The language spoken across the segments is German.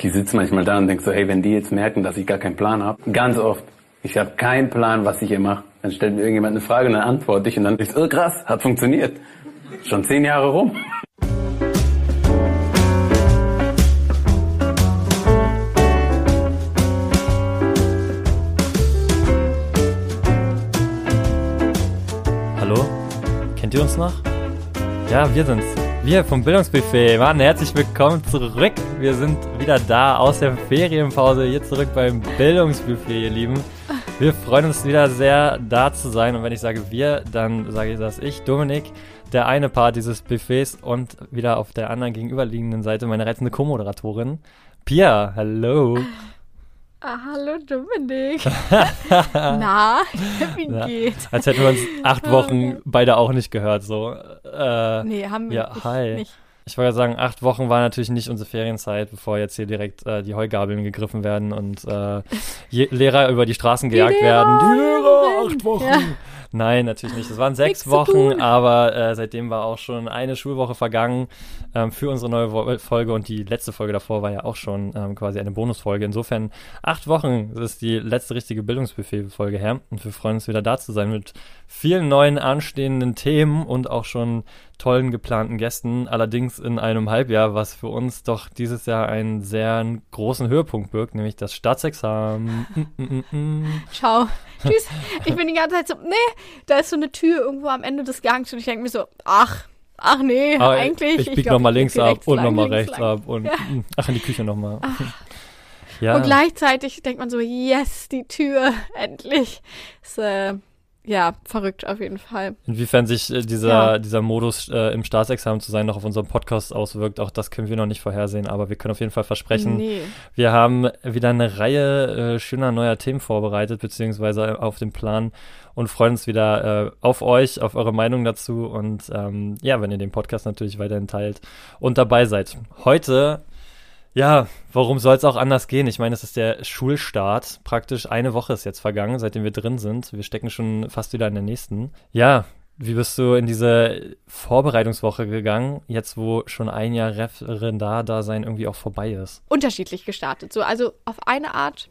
Ich sitze manchmal da und denke so, hey, wenn die jetzt merken, dass ich gar keinen Plan habe, ganz oft, ich habe keinen Plan, was ich hier mache. Dann stellt mir irgendjemand eine Frage und dann antworte ich und dann ist oh krass, hat funktioniert. Schon zehn Jahre rum. Hallo? Kennt ihr uns noch? Ja, wir sind's. Wir vom Bildungsbuffet. Mann, herzlich willkommen zurück. Wir sind wieder da aus der Ferienpause, hier zurück beim Bildungsbuffet, ihr Lieben. Wir freuen uns wieder sehr, da zu sein. Und wenn ich sage wir, dann sage ich das ich, Dominik, der eine Part dieses Buffets und wieder auf der anderen gegenüberliegenden Seite meine reizende Co-Moderatorin, Pia. Hallo. Ah, hallo Dominik. Na, wie Ja, geht's? Als hätten wir uns acht Wochen beide auch nicht gehört. So. Äh, Nee, haben wir Ja, hi. nicht. Ich wollte sagen, acht Wochen war natürlich nicht unsere Ferienzeit, bevor jetzt hier direkt äh, die Heugabeln gegriffen werden und äh, Lehrer über die Straßen gejagt Lehrer, werden. Die Lehrer, acht Wochen. Ja. Nein, natürlich nicht. Es waren sechs Wochen, aber äh, seitdem war auch schon eine Schulwoche vergangen ähm, für unsere neue Wo Folge und die letzte Folge davor war ja auch schon ähm, quasi eine Bonusfolge. Insofern acht Wochen ist die letzte richtige Bildungsbuffet-Folge her und wir freuen uns wieder da zu sein mit vielen neuen anstehenden Themen und auch schon tollen geplanten Gästen, allerdings in einem Halbjahr, was für uns doch dieses Jahr einen sehr großen Höhepunkt birgt, nämlich das Staatsexamen. Mm, mm, mm. Ciao. Tschüss. Ich bin die ganze Zeit so, nee, da ist so eine Tür irgendwo am Ende des Gangs und ich denke mir so, ach, ach nee, Aber eigentlich. ich bieg glaub, nochmal ich links ab und nochmal rechts lang. ab und Ja. ach in die Küche nochmal. Ja, Und gleichzeitig denkt man so, yes, die Tür, endlich. Ist, äh, ja, verrückt auf jeden Fall. inwiefern sich äh, dieser, Ja. dieser Modus äh, im Staatsexamen zu sein noch auf unserem Podcast auswirkt, auch das können wir noch nicht vorhersehen, aber wir können auf jeden Fall versprechen, Nee. Wir haben wieder eine Reihe äh, schöner neuer Themen vorbereitet, beziehungsweise auf dem Plan und freuen uns wieder äh, auf euch, auf eure Meinung dazu und ähm, ja, wenn ihr den Podcast natürlich weiterhin teilt und dabei seid. Heute, ja, warum soll es auch anders gehen? Ich meine, es ist der Schulstart. Praktisch eine Woche ist jetzt vergangen, seitdem wir drin sind. Wir stecken schon fast wieder in der nächsten. Ja, wie bist du in diese Vorbereitungswoche gegangen, jetzt wo schon ein Jahr Referendar-Dasein irgendwie auch vorbei ist? unterschiedlich gestartet. So, also auf eine Art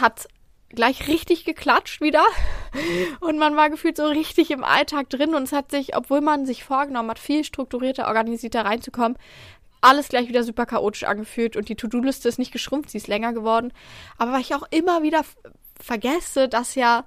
hat gleich richtig geklatscht wieder und man war gefühlt so richtig im Alltag drin und es hat sich, obwohl man sich vorgenommen hat, viel strukturierter, organisierter reinzukommen, alles gleich wieder super chaotisch angefühlt und die To-Do-Liste ist nicht geschrumpft, sie ist länger geworden. Aber weil ich auch immer wieder vergesse, dass ja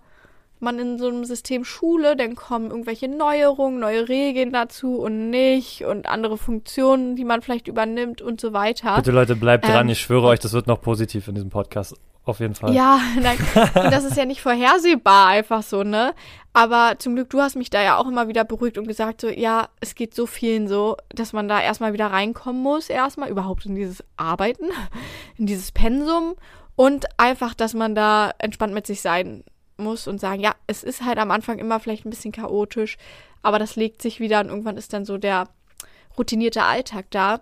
man in so einem System Schule, dann kommen irgendwelche Neuerungen, neue Regeln dazu und nicht und andere Funktionen, die man vielleicht übernimmt und so weiter. Bitte Leute, bleibt dran. Ähm, ich schwöre euch, das wird noch positiv in diesem Podcast. Auf jeden Fall. Ja, nein, und das ist ja nicht vorhersehbar einfach so, ne? Aber zum Glück, du hast mich da ja auch immer wieder beruhigt und gesagt, so, ja, es geht so vielen so, dass man da erstmal wieder reinkommen muss, erstmal überhaupt in dieses Arbeiten, in dieses Pensum und einfach, dass man da entspannt mit sich sein muss und sagen, ja, es ist halt am Anfang immer vielleicht ein bisschen chaotisch, aber das legt sich wieder und irgendwann ist dann so der routinierte Alltag da.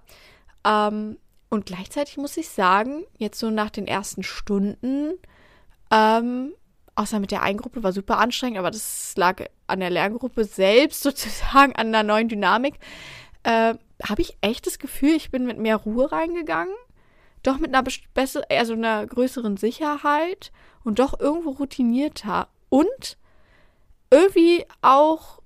Ähm, und gleichzeitig muss ich sagen, jetzt so nach den ersten Stunden, ähm, außer mit der einen Gruppe war super anstrengend, aber das lag an der Lerngruppe selbst sozusagen, an der neuen Dynamik, äh, habe ich echt das Gefühl, ich bin mit mehr Ruhe reingegangen, doch mit einer besser, also einer größeren Sicherheit und doch irgendwo routinierter. Und irgendwie auch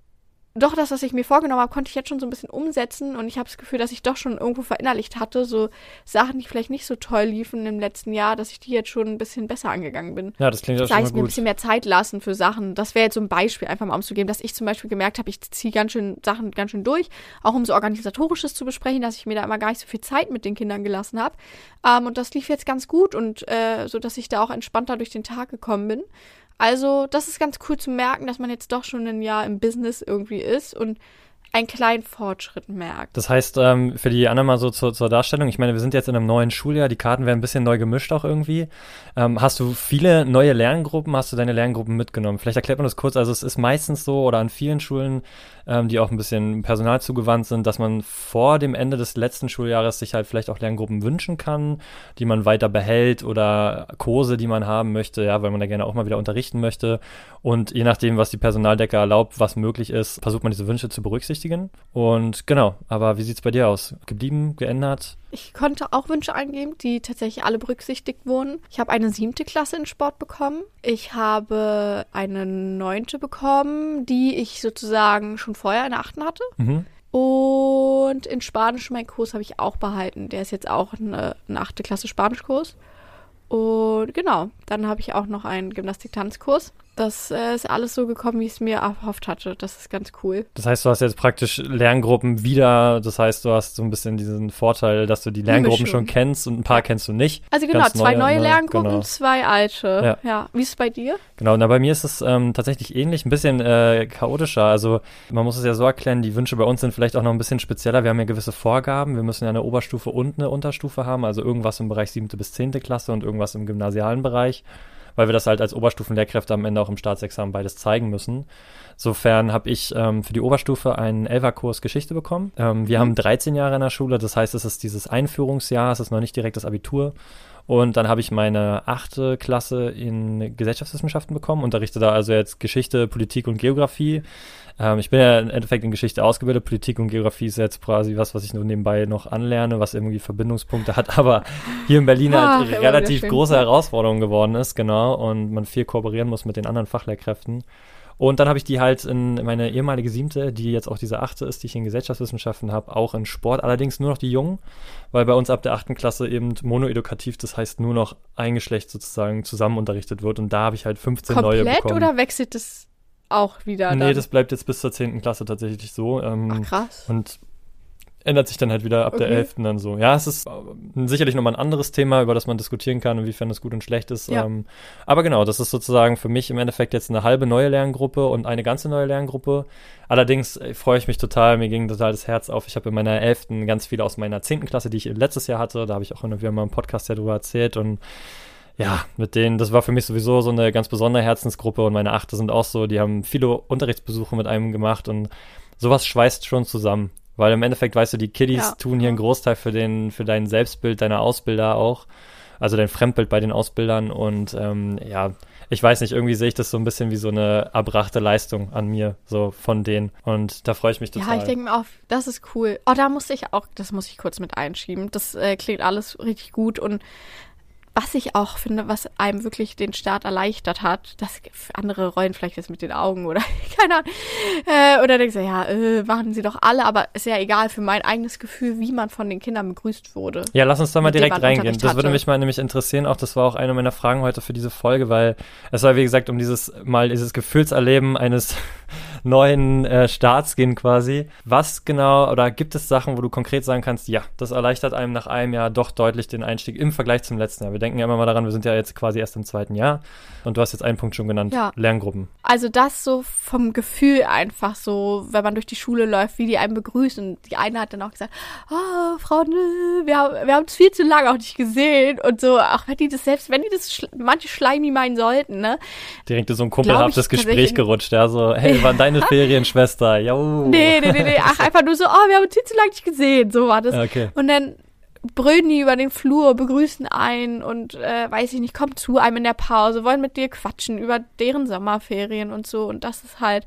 doch das, was ich mir vorgenommen habe, konnte ich jetzt schon so ein bisschen umsetzen und ich habe das Gefühl, dass ich doch schon irgendwo verinnerlicht hatte, so Sachen, die vielleicht nicht so toll liefen im letzten Jahr, dass ich die jetzt schon ein bisschen besser angegangen bin. Ja, das klingt ja Sei schon es mal mir ein gut. bisschen mehr Zeit lassen für Sachen. Das wäre jetzt so ein Beispiel, einfach mal umzugeben, dass ich zum Beispiel gemerkt habe, ich ziehe ganz schön Sachen ganz schön durch, auch um so Organisatorisches zu besprechen, dass ich mir da immer gar nicht so viel Zeit mit den Kindern gelassen habe. Ähm, und das lief jetzt ganz gut und äh, so, dass ich da auch entspannter durch den Tag gekommen bin. Also, das ist ganz cool zu merken, dass man jetzt doch schon ein Jahr im Business irgendwie ist und einen kleinen Fortschritt merkt. Das heißt, ähm, für die anderen mal so zur, zur Darstellung, ich meine, wir sind jetzt in einem neuen Schuljahr, die Karten werden ein bisschen neu gemischt auch irgendwie. Ähm, hast du viele neue Lerngruppen, hast du deine Lerngruppen mitgenommen? Vielleicht erklärt man das kurz, also es ist meistens so oder an vielen Schulen, ähm, die auch ein bisschen Personal zugewandt sind, dass man vor dem Ende des letzten Schuljahres sich halt vielleicht auch Lerngruppen wünschen kann, die man weiter behält oder Kurse, die man haben möchte, ja, weil man da gerne auch mal wieder unterrichten möchte. Und je nachdem, was die Personaldecke erlaubt, was möglich ist, versucht man diese Wünsche zu berücksichtigen. Berücksichtigen. Und genau, aber wie sieht's bei dir aus? Geblieben, geändert? Ich konnte auch Wünsche eingeben, die tatsächlich alle berücksichtigt wurden. Ich habe eine siebte Klasse in Sport bekommen. Ich habe eine neunte bekommen, die ich sozusagen schon vorher in der achten hatte. Mhm. Und in Spanisch meinen Kurs habe ich auch behalten. Der ist jetzt auch eine, eine achte Klasse Spanischkurs. Und genau, dann habe ich auch noch einen Gymnastik-Tanzkurs. Das äh, ist alles so gekommen, wie ich es mir erhofft hatte. Das ist ganz cool. Das heißt, du hast jetzt praktisch Lerngruppen wieder. Das heißt, du hast so ein bisschen diesen Vorteil, dass du die Lerngruppen schon kennst und ein paar kennst du nicht. Also genau, Ganz zwei neue ne? Lerngruppen, Genau. zwei alte. Ja. Ja. Wie ist es bei dir? Genau, na bei mir ist es ähm, tatsächlich ähnlich, ein bisschen äh, chaotischer. Also man muss es ja so erklären, die Wünsche bei uns sind vielleicht auch noch ein bisschen spezieller. Wir haben ja gewisse Vorgaben. Wir müssen ja eine Oberstufe und eine Unterstufe haben, also irgendwas im Bereich siebte bis zehnte Klasse und irgendwas im gymnasialen Bereich, weil wir das halt als Oberstufenlehrkräfte am Ende auch im Staatsexamen beides zeigen müssen. Insofern habe ich ähm, für die Oberstufe einen Elferkurs Geschichte bekommen. Ähm, wir haben 13 Jahre in der Schule, das heißt, es ist dieses Einführungsjahr, es ist noch nicht direkt das Abitur. Und dann habe ich meine achte Klasse in Gesellschaftswissenschaften bekommen, unterrichte da also jetzt Geschichte, Politik und Geografie. Ähm, ich bin ja im Endeffekt in Geschichte ausgebildet. Politik und Geografie ist jetzt quasi was, was ich nur nebenbei noch anlerne, was irgendwie Verbindungspunkte hat, aber hier in Berlin Ach, halt relativ große Herausforderung geworden ist, genau, und man viel kooperieren muss mit den anderen Fachlehrkräften. Und dann habe ich die halt in meine ehemalige siebte, die jetzt auch diese achte ist, die ich in Gesellschaftswissenschaften habe, auch in Sport, allerdings nur noch die Jungen, weil bei uns ab der achten Klasse eben monoedukativ, das heißt nur noch ein Geschlecht sozusagen zusammen unterrichtet wird und da habe ich halt 15 neue Komplett oder wechselt es auch wieder? nee, dann? das bleibt jetzt bis zur 10. Klasse tatsächlich so. Ähm, Ach, krass. und ändert sich dann halt wieder ab der Okay. 11. dann so. Ja, es ist äh, sicherlich nochmal ein anderes Thema, über das man diskutieren kann, inwiefern das gut und schlecht ist. Ja. Ähm, aber genau, das ist sozusagen für mich im Endeffekt jetzt eine halbe neue Lerngruppe und eine ganze neue Lerngruppe. Allerdings äh, freue ich mich total, mir ging total das Herz auf. Ich habe in meiner 11. ganz viele aus meiner 10. Klasse, die ich letztes Jahr hatte, da habe ich auch immer wieder mal im Podcast ja drüber erzählt und ja, mit denen, das war für mich sowieso so eine ganz besondere Herzensgruppe und meine Achte sind auch so, die haben viele Unterrichtsbesuche mit einem gemacht und sowas schweißt schon zusammen. Weil im Endeffekt, weißt du, die Kiddies Ja. tun hier einen Großteil für den, für dein Selbstbild deiner Ausbilder auch. Also dein Fremdbild bei den Ausbildern und ähm, ja, ich weiß nicht, irgendwie sehe ich das so ein bisschen wie so eine erbrachte Leistung an mir, so von denen. Und da freue ich mich total. Ja, ich denke mir auch, das ist cool. Oh, da musste ich auch, das muss ich kurz mit einschieben. Das äh, klingt alles richtig gut und was ich auch finde, was einem wirklich den Start erleichtert hat, das für andere rollen vielleicht jetzt mit den Augen oder keine Ahnung. Äh, oder denkst du, ja, äh, machen sie doch alle, aber ist ja egal für mein eigenes Gefühl, wie man von den Kindern begrüßt wurde. Ja, lass uns da mal direkt reingehen. Das würde mich mal nämlich interessieren. Auch das war auch eine meiner Fragen heute für diese Folge, weil es soll, wie gesagt, um dieses mal dieses Gefühlserleben eines neuen äh, Starts gehen quasi. Was genau oder gibt es Sachen, wo du konkret sagen kannst, ja, das erleichtert einem nach einem Jahr doch deutlich den Einstieg im Vergleich zum letzten Jahr. Wir denken ja immer mal daran, wir sind ja jetzt quasi erst im zweiten Jahr und du hast jetzt einen Punkt schon genannt, Ja. Lerngruppen. Also das so vom Gefühl einfach so, wenn man durch die Schule läuft, wie die einen begrüßen. Die eine hat dann auch gesagt, oh, Frau, Nö, wir haben wir haben es viel zu lange auch nicht gesehen und so. Auch wenn die das selbst, wenn die das schl manche schleimig meinen sollten, ne? Direkt so ein kumpelhaftes Glaub ich Gespräch gerutscht, ja, so, hey, wann deine Ferien, Schwester? Jo. Nee, nee, nee, nee. Ach, einfach nur so, oh, wir haben uns viel zu lange nicht gesehen. So war das. Okay. Und dann brüllen die über den Flur, begrüßen einen und äh, weiß ich nicht, kommen zu einem in der Pause, wollen mit dir quatschen über deren Sommerferien und so. Und das ist halt.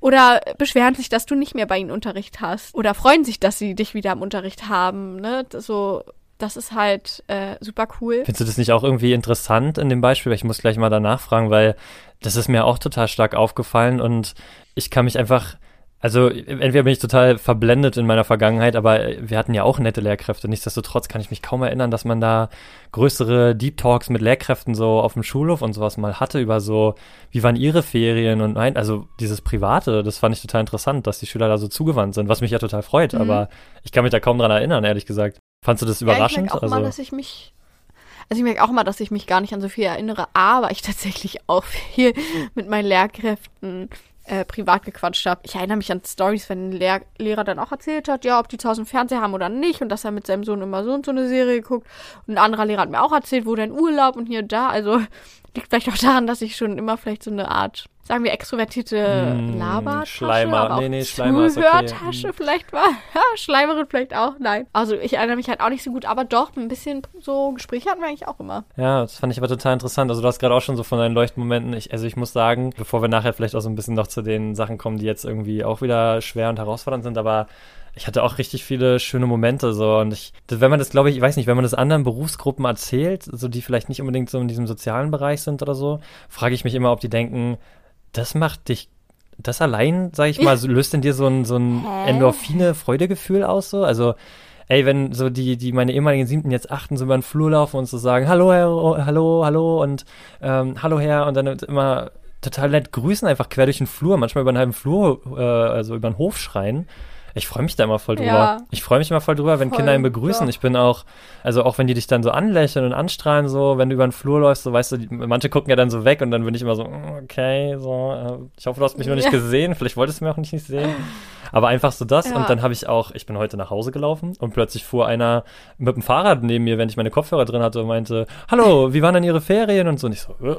Oder beschweren sich, dass du nicht mehr bei ihnen Unterricht hast. Oder freuen sich, dass sie dich wieder im Unterricht haben. Ne? So, das ist halt äh, super cool. Findest du das nicht auch irgendwie interessant in dem Beispiel? Ich muss gleich mal danach fragen, weil das ist mir auch total stark aufgefallen und ich kann mich einfach, also entweder bin ich total verblendet in meiner Vergangenheit, aber wir hatten ja auch nette Lehrkräfte. Nichtsdestotrotz kann ich mich kaum erinnern, dass man da größere Deep Talks mit Lehrkräften so auf dem Schulhof und sowas mal hatte über so, wie waren ihre Ferien und nein, also dieses Private, das fand ich total interessant, dass die Schüler da so zugewandt sind, was mich ja total freut, Mhm. aber ich kann mich da kaum dran erinnern, ehrlich gesagt. Fandst du das Ja, ich überraschend? merke auch also, mal, dass ich mich. Also ich merke auch mal, dass ich mich gar nicht an so viel erinnere, aber ich tatsächlich auch viel mit meinen Lehrkräften äh, privat gequatscht habe. Ich erinnere mich an Stories, wenn ein Lehr Lehrer dann auch erzählt hat, ja, ob die einen Fernseher haben oder nicht und dass er mit seinem Sohn immer so und so eine Serie guckt. Und ein anderer Lehrer hat mir auch erzählt, wo denn Urlaub und hier und da. Also liegt vielleicht auch daran, dass ich schon immer vielleicht so eine Art sagen wir, extrovertierte Hm, Labertasche. Schleimer. aber auch Nee, nee, Schleimer ist okay. Zuhörtasche vielleicht war. Ja, Schleimerin vielleicht auch. Nein. Also ich erinnere mich halt auch nicht so gut, aber doch, ein bisschen so Gespräche hatten wir eigentlich auch immer. Ja, das fand ich aber total interessant. Also du hast gerade auch schon so von deinen Leuchtmomenten. Ich, also ich muss sagen, bevor wir nachher vielleicht auch so ein bisschen noch zu den Sachen kommen, die jetzt irgendwie auch wieder schwer und herausfordernd sind, aber ich hatte auch richtig viele schöne Momente so und ich, wenn man das, glaube ich, ich weiß nicht, wenn man das anderen Berufsgruppen erzählt, so die vielleicht nicht unbedingt so in diesem sozialen Bereich sind oder so, frage ich mich immer, ob die denken, das macht dich, das allein, sag ich mal, so, löst in dir so ein, so ein Hä? Endorphine-Freudegefühl aus so, also Ey, wenn so die, die meine ehemaligen Siebten jetzt achten, so über den Flur laufen und so sagen, hallo Herr, oh, hallo, hallo und ähm, hallo Herr und dann immer total nett grüßen, einfach quer durch den Flur, manchmal über einen halben Flur, äh, also über den Hof schreien. Ich freue mich da immer voll drüber. Ja. Ich freue mich immer voll drüber, wenn Voll, Kinder ihn begrüßen. doch. Ich bin auch, also auch wenn die dich dann so anlächeln und anstrahlen, so, wenn du über den Flur läufst, so weißt du, die, manche gucken ja dann so weg und dann bin ich immer so, mm, okay, so, äh, ich hoffe, du hast mich noch nicht Ja. gesehen, vielleicht wolltest du mich auch nicht sehen. Aber einfach so das Ja. und dann habe ich auch, ich bin heute nach Hause gelaufen und plötzlich fuhr einer mit dem Fahrrad neben mir, wenn ich meine Kopfhörer drin hatte und meinte, hallo, wie waren denn Ihre Ferien und so und ich so, äh,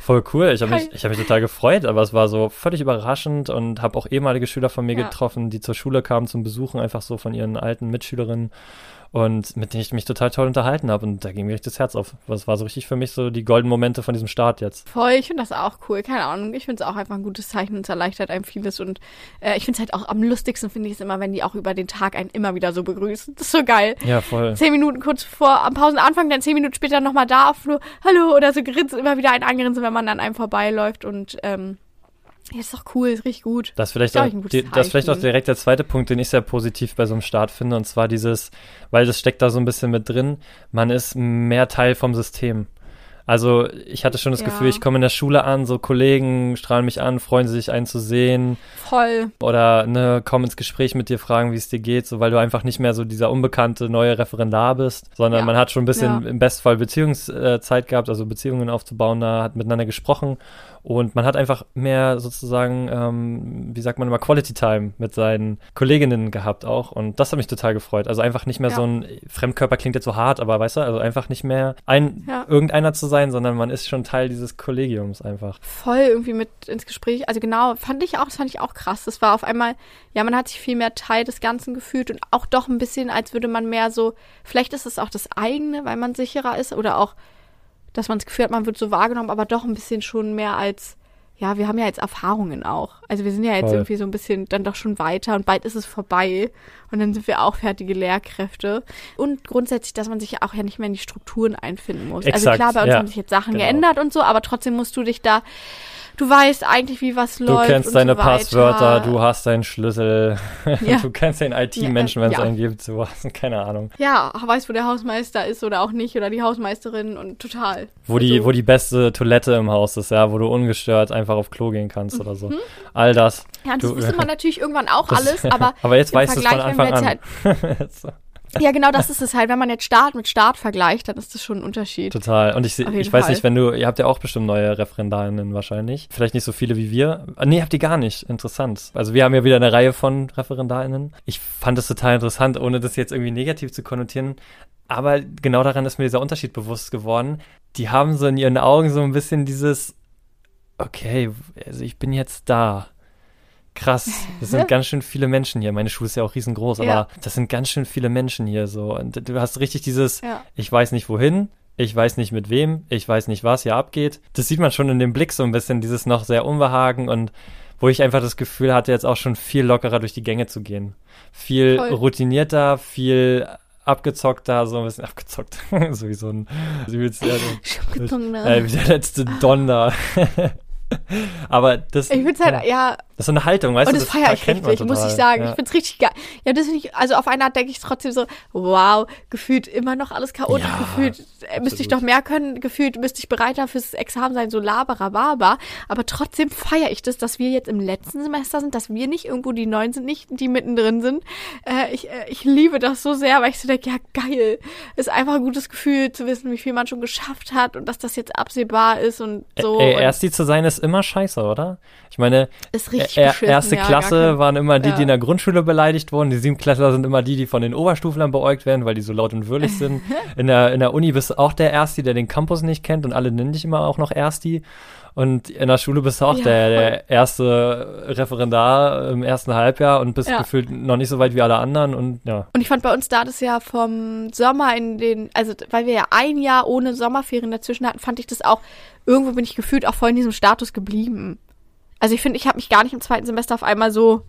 voll cool, ich habe mich, ich habe mich total gefreut, aber es war so völlig überraschend und habe auch ehemalige Schüler von mir Ja. getroffen, die zur Schule kamen zum Besuchen, einfach so von ihren alten Mitschülerinnen und mit denen ich mich total toll unterhalten habe und da ging mir richtig das Herz auf. Das war so richtig für mich so die goldenen Momente von diesem Start jetzt. Voll, ich finde das auch cool. Keine Ahnung, ich finde es auch einfach ein gutes Zeichen und es erleichtert einem vieles. Und äh, ich finde es halt auch am lustigsten, finde ich es immer, wenn die auch über den Tag einen immer wieder so begrüßen. Das ist so geil. Ja, voll. Zehn Minuten kurz vor am Pausenanfang, dann zehn Minuten später nochmal da auf Flur, hallo, oder so grinsen, immer wieder ein angrinsen, wenn man an einem vorbeiläuft. Und ähm, ja, ist doch cool, ist richtig gut. Das ist vielleicht, Glaub auch, die, das vielleicht auch direkt der zweite Punkt, den ich sehr positiv bei so einem Start finde, und zwar dieses, weil das steckt da so ein bisschen mit drin, man ist mehr Teil vom System. Also ich hatte schon das Ja. Gefühl, ich komme in der Schule an, so Kollegen strahlen mich an, freuen sich einen zu sehen Voll. oder ne, kommen ins Gespräch mit dir, fragen, wie es dir geht, so weil du einfach nicht mehr so dieser unbekannte neue Referendar bist, sondern Ja. man hat schon ein bisschen Ja. im Bestfall Beziehungszeit gehabt, also Beziehungen aufzubauen, da hat miteinander gesprochen und man hat einfach mehr sozusagen, ähm, wie sagt man immer, Quality Time mit seinen Kolleginnen gehabt auch und das hat mich total gefreut. Also einfach nicht mehr Ja. so ein Fremdkörper klingt jetzt so hart, aber weißt du, also einfach nicht mehr ein Ja. irgendeiner zu sein, sondern man ist schon Teil dieses Kollegiums einfach. voll irgendwie mit ins Gespräch. Also genau, fand ich auch, das fand ich auch krass. Das war auf einmal, ja, man hat sich viel mehr Teil des Ganzen gefühlt und auch doch ein bisschen, als würde man mehr so, vielleicht ist es auch das eigene, weil man sicherer ist oder auch, dass man das Gefühl hat, man wird so wahrgenommen, aber doch ein bisschen schon mehr als, ja, wir haben ja jetzt Erfahrungen auch. Also wir sind ja jetzt Voll. irgendwie so ein bisschen dann doch schon weiter und bald ist es vorbei und dann sind wir auch fertige Lehrkräfte. Und grundsätzlich, dass man sich ja auch ja nicht mehr in die Strukturen einfinden muss. also Exakt, klar, bei uns ja, haben sich jetzt Sachen genau. geändert und so, aber trotzdem musst du dich da, du weißt eigentlich, wie was Du läuft. kennst und deine so. Passwörter, du hast deinen Schlüssel, Ja. du kennst den IT-Menschen, wenn es Ja. einen gibt, du hast keine Ahnung. Ja, weißt, wo der Hausmeister ist oder auch nicht oder die Hausmeisterin und total. Wo die, Also- wo die beste Toilette im Haus ist, ja, wo du ungestört einfach auf Klo gehen kannst oder so. Mhm. All das. Ja, das Du- wusste man natürlich irgendwann auch alles, aber aber jetzt weißt du es von Anfang an. halt so. Ja, genau, das ist es halt. Wenn man jetzt Start mit Start vergleicht, dann ist das schon ein Unterschied. Total. Und ich, ich weiß Fall. nicht, wenn du, ihr habt ja auch bestimmt neue Referendarinnen wahrscheinlich. Vielleicht nicht so viele wie wir. Ah, Nee, habt ihr gar nicht. Interessant. Also wir haben ja wieder eine Reihe von Referendarinnen. Ich fand es total interessant, ohne das jetzt irgendwie negativ zu konnotieren. Aber genau daran ist mir dieser Unterschied bewusst geworden. Die haben so in ihren Augen so ein bisschen dieses, okay, also ich bin jetzt da. Krass, das sind ganz schön viele Menschen hier. Meine Schule ist ja auch riesengroß, aber Ja. das sind ganz schön viele Menschen hier so. Und du hast richtig dieses, Ja. ich weiß nicht wohin, ich weiß nicht mit wem, ich weiß nicht, was hier abgeht. Das sieht man schon in dem Blick so ein bisschen, dieses noch sehr Unbehagen und wo ich einfach das Gefühl hatte, jetzt auch schon viel lockerer durch die Gänge zu gehen. Viel Voll. routinierter, viel abgezockter, so ein bisschen abgezockt. so wie so ein, so wie, jetzt, Gezogener. äh, wie der letzte Don da. Aber das, Ich find's halt, ja, das ist so eine Haltung, weißt und du? das feiere ich richtig, muss ich sagen. Ja. Ich find's richtig geil. Ja, das finde ich, also auf eine Art denke ich trotzdem so, wow, gefühlt immer noch alles chaotisch, Ja, gefühlt äh, müsste ich absolut. doch mehr können, gefühlt müsste ich bereiter fürs Examen sein, so laberababa. Aber trotzdem feiere ich das, dass wir jetzt im letzten Semester sind, dass wir nicht irgendwo die Neuen sind, nicht die mittendrin sind. Äh, ich, äh, ich liebe das so sehr, weil ich so denke, ja geil, ist einfach ein gutes Gefühl zu wissen, wie viel man schon geschafft hat und dass das jetzt absehbar ist und so. Ey, und erst die zu sein ist immer scheiße, oder? Ich meine, er, erste ja, Klasse waren immer die, ja. die in der Grundschule beleidigt wurden. Die Siebenklässler sind immer die, die von den Oberstuflern beäugt werden, weil die so laut und würdig sind. In der, in der Uni bist du auch der Ersti, der den Campus nicht kennt und alle nennen dich immer auch noch Ersti. Und in der Schule bist du auch Ja, der, der erste Referendar im ersten Halbjahr und bist Ja. gefühlt noch nicht so weit wie alle anderen und ja. Und ich fand bei uns da das ja vom Sommer in den, also weil wir ja ein Jahr ohne Sommerferien dazwischen hatten, fand ich das auch, irgendwo bin ich gefühlt auch voll in diesem Status geblieben. Also ich finde, ich habe mich gar nicht im zweiten Semester auf einmal so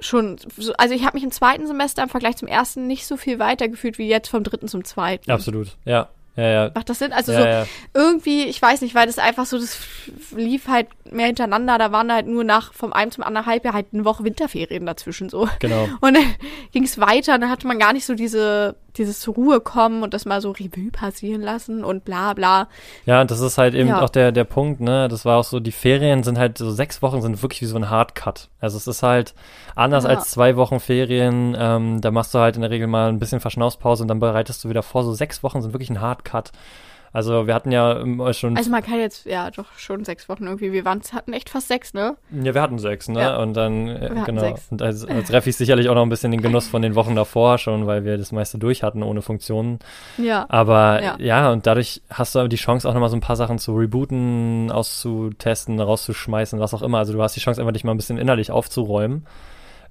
schon, so, also ich habe mich im zweiten Semester im Vergleich zum ersten nicht so viel weiter gefühlt wie jetzt vom dritten zum zweiten. Absolut. Ja. Ja, ja. Macht das Sinn? Also ja, so ja. irgendwie, ich weiß nicht, weil das einfach so, das lief halt mehr hintereinander. Da waren halt nur nach vom einen zum anderen Halbjahr halt eine Woche Winterferien dazwischen so. Genau. Und dann ging es weiter, und dann hatte man gar nicht so diese, dieses zur Ruhe kommen und das mal so Revue passieren lassen und bla bla. Ja, das ist halt eben Ja. auch der, der Punkt, ne? Das war auch so, die Ferien sind halt so sechs Wochen sind wirklich wie so ein Hardcut. Also es ist halt anders Ja. als zwei Wochen Ferien. Ähm, da machst du halt in der Regel mal ein bisschen Verschnaufspause und dann bereitest du wieder vor. So sechs Wochen sind wirklich ein Hardcut. Also wir hatten ja ähm, schon, Also man kann jetzt, ja doch, schon sechs Wochen irgendwie. Wir waren, hatten echt fast sechs, ne? ja, wir hatten sechs, ne? Ja. Und dann, äh, Wir genau. Und als, als Reffi sicherlich auch noch ein bisschen den Genuss von den Wochen davor schon, weil wir das meiste durch hatten ohne Funktionen. Ja. Aber ja. Ja. und dadurch hast du aber die Chance auch nochmal so ein paar Sachen zu rebooten, auszutesten, rauszuschmeißen, was auch immer. Also du hast die Chance einfach dich mal ein bisschen innerlich aufzuräumen.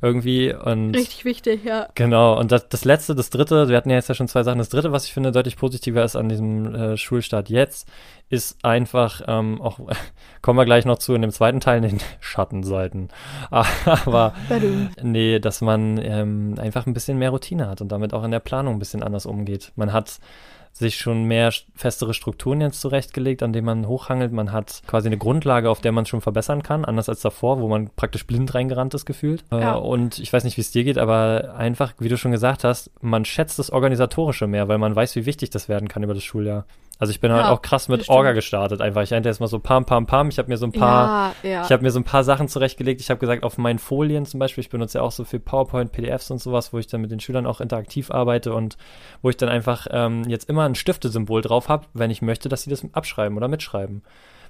Irgendwie und Richtig wichtig, ja. genau. Und das, das letzte, das dritte, wir hatten ja jetzt ja schon zwei Sachen. Das dritte, was ich finde deutlich positiver ist an diesem äh, Schulstart jetzt, ist einfach, ähm, auch kommen wir gleich noch zu in dem zweiten Teil, den Schattenseiten. Aber. Nee, dass man ähm, einfach ein bisschen mehr Routine hat und damit auch in der Planung ein bisschen anders umgeht. Man hat sich schon mehr st- festere Strukturen jetzt zurechtgelegt, an denen man hochhangelt. Man hat quasi eine Grundlage, auf der man schon verbessern kann, anders als davor, wo man praktisch blind reingerannt ist gefühlt. Ja. Äh, und ich weiß nicht, wie es dir geht, aber einfach, wie du schon gesagt hast, man schätzt das Organisatorische mehr, weil man weiß, wie wichtig das werden kann über das Schuljahr. Also ich bin halt Ja, auch krass mit. Orga gestartet einfach. Ich hatte erstmal so pam, pam, pam. Ich habe mir so ein paar Ja, ja. ich habe mir so ein paar Sachen zurechtgelegt. Ich habe gesagt, auf meinen Folien zum Beispiel, ich benutze ja auch so viel PowerPoint, PDFs und sowas, wo ich dann mit den Schülern auch interaktiv arbeite und wo ich dann einfach ähm, jetzt immer ein Stiftesymbol drauf habe, wenn ich möchte, dass sie das abschreiben oder mitschreiben.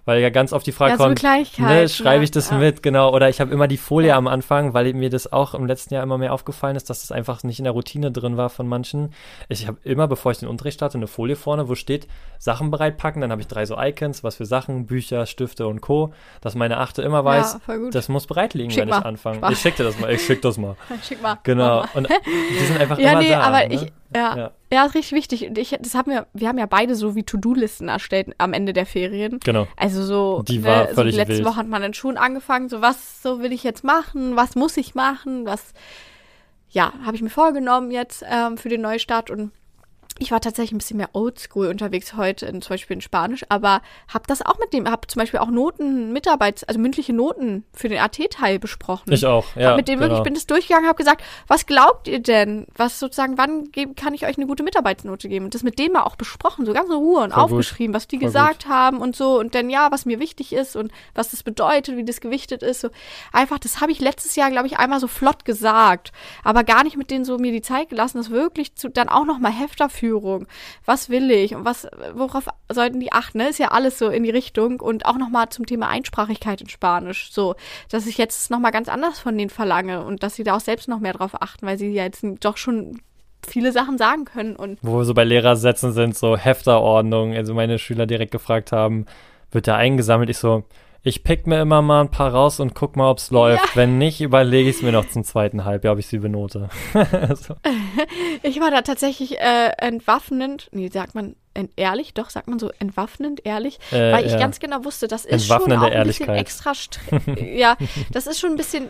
Weil ja ganz oft die Frage Ja, kommt, ne, schreibe ich das ja. mit, genau, oder ich habe immer die Folie Ja. am Anfang, weil mir das auch im letzten Jahr immer mehr aufgefallen ist, dass das einfach nicht in der Routine drin war von manchen. Ich habe immer, bevor ich den Unterricht starte, eine Folie vorne, wo steht, Sachen bereitpacken, dann habe ich drei so Icons, was für Sachen, Bücher, Stifte und Co., dass meine Achte immer weiß, das muss bereit liegen, Schick wenn mal. ich anfange. Spaß. Ich schick dir das mal, ich schick das mal. Schick mal. Genau. Und die sind einfach Ja, immer nee, da. aber ne? ich, ja, Ja. ja. ist richtig wichtig. Und ich, das haben wir, wir haben ja beide so wie To-Do-Listen erstellt am Ende der Ferien. Genau. Also so, Die war ne, völlig so letzte wild. Woche hat man dann schon angefangen, so was so will ich jetzt machen, was muss ich machen, was ja, habe ich mir vorgenommen jetzt ähm, für den Neustart und ich war tatsächlich ein bisschen mehr oldschool unterwegs heute, in, zum Beispiel in Spanisch, aber habe das auch mit dem, habe zum Beispiel auch Noten, Mitarbeits-, also mündliche Noten für den AT-Teil besprochen. Ich auch, ja. Hab mit dem genau. wirklich, bin das durchgegangen, habe gesagt, was glaubt ihr denn? Was sozusagen, wann kann ich euch eine gute Mitarbeitsnote geben? Und das mit dem mal auch besprochen, so ganz in Ruhe und Voll gut. aufgeschrieben, was die Voll gesagt haben und so. Und dann ja, was mir wichtig ist und was das bedeutet, wie das gewichtet ist. So einfach, das habe ich letztes Jahr, glaube ich, einmal so flott gesagt, aber gar nicht mit denen so mir die Zeit gelassen, das wirklich zu, dann auch nochmal Hefterführung. Was will ich und was, worauf sollten die achten? Ne? Ist ja alles so in die Richtung und auch nochmal zum Thema Einsprachigkeit in Spanisch. So, dass ich jetzt nochmal ganz anders von denen verlange und dass sie da auch selbst noch mehr drauf achten, weil sie ja jetzt doch schon viele Sachen sagen können und Wo wir so bei Lehrersätzen sind, so Hefterordnung. Also meine Schüler direkt gefragt haben, wird da eingesammelt? Ich so, ich pick mir immer mal ein paar raus und guck mal, ob's läuft. Wenn nicht, überlege ich es mir noch zum zweiten Halbjahr, ob ich sie benote. so. Ich war da tatsächlich äh, entwaffnend, nee, sagt man ehrlich, doch, sagt man so entwaffnend ehrlich, Äh, weil ich ja. ganz genau wusste, das ist schon auch ein bisschen extra Stress. ja, das ist schon ein bisschen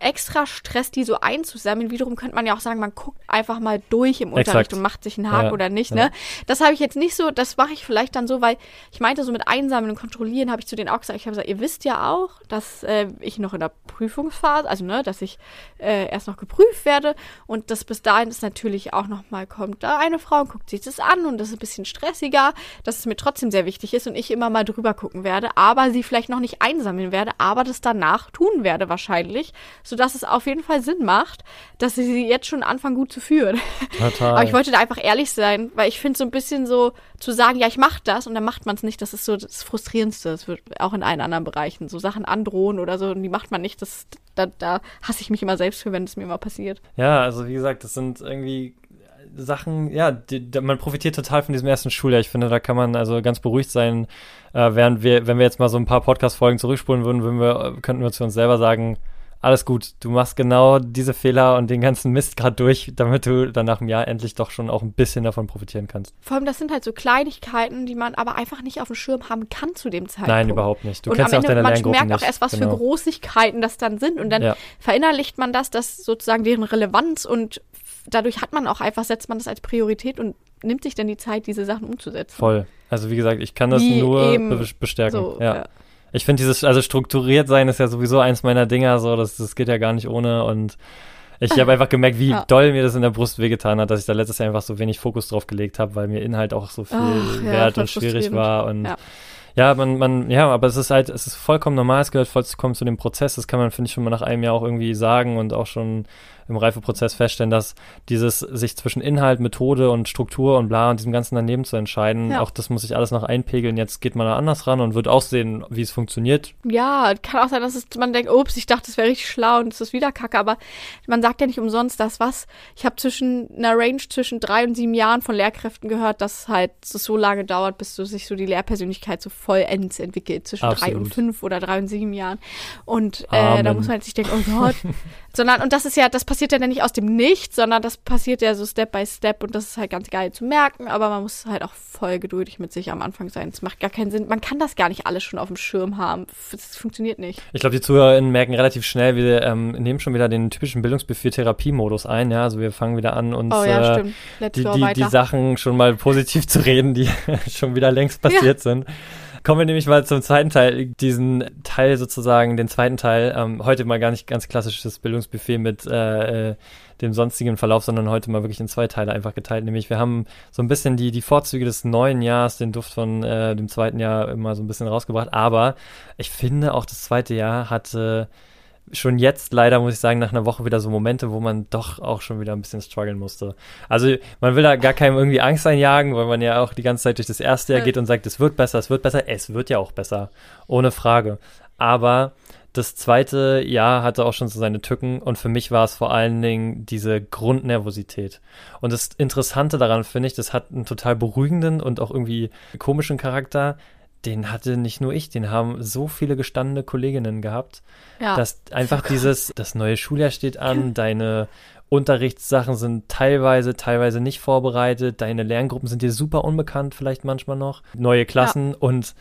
extra Stress, die so einzusammeln. Wiederum könnte man ja auch sagen, man guckt einfach mal durch im Unterricht Exakt. und macht sich einen Haken Ja, oder nicht, ja. ne? Das habe ich jetzt nicht so, das mache ich vielleicht dann so, weil ich meinte, so mit Einsammeln und Kontrollieren habe ich zu denen auch gesagt, ich habe gesagt, ihr wisst ja auch, dass äh, ich noch in der Prüfungsphase, also ne, dass ich äh, erst noch geprüft werde und das bis dahin ist natürlich auch noch mal kommt da eine Frau und guckt sich das an und das ist ein bisschen stressiger, dass es mir trotzdem sehr wichtig ist und ich immer mal drüber gucken werde, aber sie vielleicht noch nicht einsammeln werde, aber das danach tun werde wahrscheinlich, sodass es auf jeden Fall Sinn macht, dass sie sie jetzt schon anfangen gut zu führen. Total. Aber ich wollte da einfach ehrlich sein, weil ich finde so ein bisschen so zu sagen, ja, ich mache das und dann macht man es nicht, das ist so das Frustrierendste. Das wird auch in allen anderen Bereichen. So Sachen androhen oder so und die macht man nicht, das, da, da hasse ich mich immer selbst für, wenn es mir mal passiert. Ja, also wie gesagt, das sind irgendwie Sachen, ja, die, man profitiert total von diesem ersten Schuljahr. Ich finde, da kann man also ganz beruhigt sein, äh, während wir, wenn wir jetzt mal so ein paar Podcast-Folgen zurückspulen würden, würden wir, könnten wir zu uns selber sagen, alles gut, du machst genau diese Fehler und den ganzen Mist gerade durch, damit du dann nach einem Jahr endlich doch schon auch ein bisschen davon profitieren kannst. Vor allem, das sind halt so Kleinigkeiten, die man aber einfach nicht auf dem Schirm haben kann zu dem Zeitpunkt. Nein, überhaupt nicht. Du und kennst am ja auch Ende, deine man Lerngruppen merkt auch erst, was genau. für Großigkeiten das dann sind und dann Ja. verinnerlicht man das, das sozusagen deren Relevanz und dadurch hat man auch einfach, setzt man das als Priorität und nimmt sich dann die Zeit, diese Sachen umzusetzen. Voll. Also wie gesagt, ich kann das Wie nur bestärken. So, ja. ja. Ich finde dieses, also strukturiert sein ist ja sowieso eins meiner Dinger, so, das, das geht ja gar nicht ohne und ich habe einfach gemerkt, wie Ja. doll mir das in der Brust wehgetan hat, dass ich da letztes Jahr einfach so wenig Fokus drauf gelegt habe, weil mir Inhalt auch so viel Ach, ja, wert voll und schwierig war und Ja. ja, man, man, ja, aber es ist halt, es ist vollkommen normal, es gehört vollkommen zu dem Prozess, das kann man, finde ich, schon mal nach einem Jahr auch irgendwie sagen und auch schon im Reifeprozess feststellen, dass dieses sich zwischen Inhalt, Methode und Struktur und bla und diesem ganzen daneben zu entscheiden, Ja. auch das muss sich alles noch einpegeln. Jetzt geht man da anders ran und wird auch sehen, wie es funktioniert. Ja, kann auch sein, dass es, man denkt, ups, ich dachte, es wäre richtig schlau und es ist wieder kacke, aber man sagt ja nicht umsonst das, was. Ich habe zwischen einer Range zwischen drei und sieben Jahren von Lehrkräften gehört, dass halt es so lange dauert, bis so sich so die Lehrpersönlichkeit so vollends entwickelt, zwischen drei Absolut. und fünf oder drei und sieben Jahren. Und äh, da muss man jetzt nicht denken, oh Gott. sondern, und das ist ja, das passiert ja dann nicht aus dem Nichts, sondern das passiert ja so Step by Step und das ist halt ganz geil zu merken, aber man muss halt auch voll geduldig mit sich am Anfang sein. Es macht gar keinen Sinn. Man kann das gar nicht alles schon auf dem Schirm haben. Das funktioniert nicht. Ich glaube, die ZuhörerInnen merken relativ schnell, wir ähm, nehmen schon wieder den typischen Bildungsbuffet-Therapie-Modus ein. Ja, also wir fangen wieder an, uns Oh ja, äh, die, die, die Sachen schon mal positiv zu reden, die schon wieder längst passiert sind. Kommen wir nämlich mal zum zweiten Teil, diesen Teil sozusagen, den zweiten Teil, ähm, heute mal gar nicht ganz klassisches Bildungsbuffet mit äh, äh, dem sonstigen Verlauf, sondern heute mal wirklich in zwei Teile einfach geteilt. Nämlich wir haben so ein bisschen die, die Vorzüge des neuen Jahres, den Duft von äh, dem zweiten Jahr immer so ein bisschen rausgebracht. Aber ich finde auch das zweite Jahr hatte schon jetzt leider, muss ich sagen, nach einer Woche wieder so Momente, wo man doch auch schon wieder ein bisschen strugglen musste. Also man will da gar keinem irgendwie Angst einjagen, weil man ja auch die ganze Zeit durch das erste Jahr Ja. geht und sagt, es wird besser, es wird besser. Es wird ja auch besser, ohne Frage. Aber das zweite Jahr hatte auch schon so seine Tücken und für mich war es vor allen Dingen diese Grundnervosität. Und das Interessante daran finde ich, das hat einen total beruhigenden und auch irgendwie komischen Charakter. Den hatte nicht nur ich, den haben so viele gestandene Kolleginnen gehabt ja. dass einfach Oh dieses, das neue Schuljahr steht an, deine Unterrichtssachen sind teilweise, teilweise nicht vorbereitet, deine Lerngruppen sind dir super unbekannt, vielleicht manchmal noch, neue Klassen und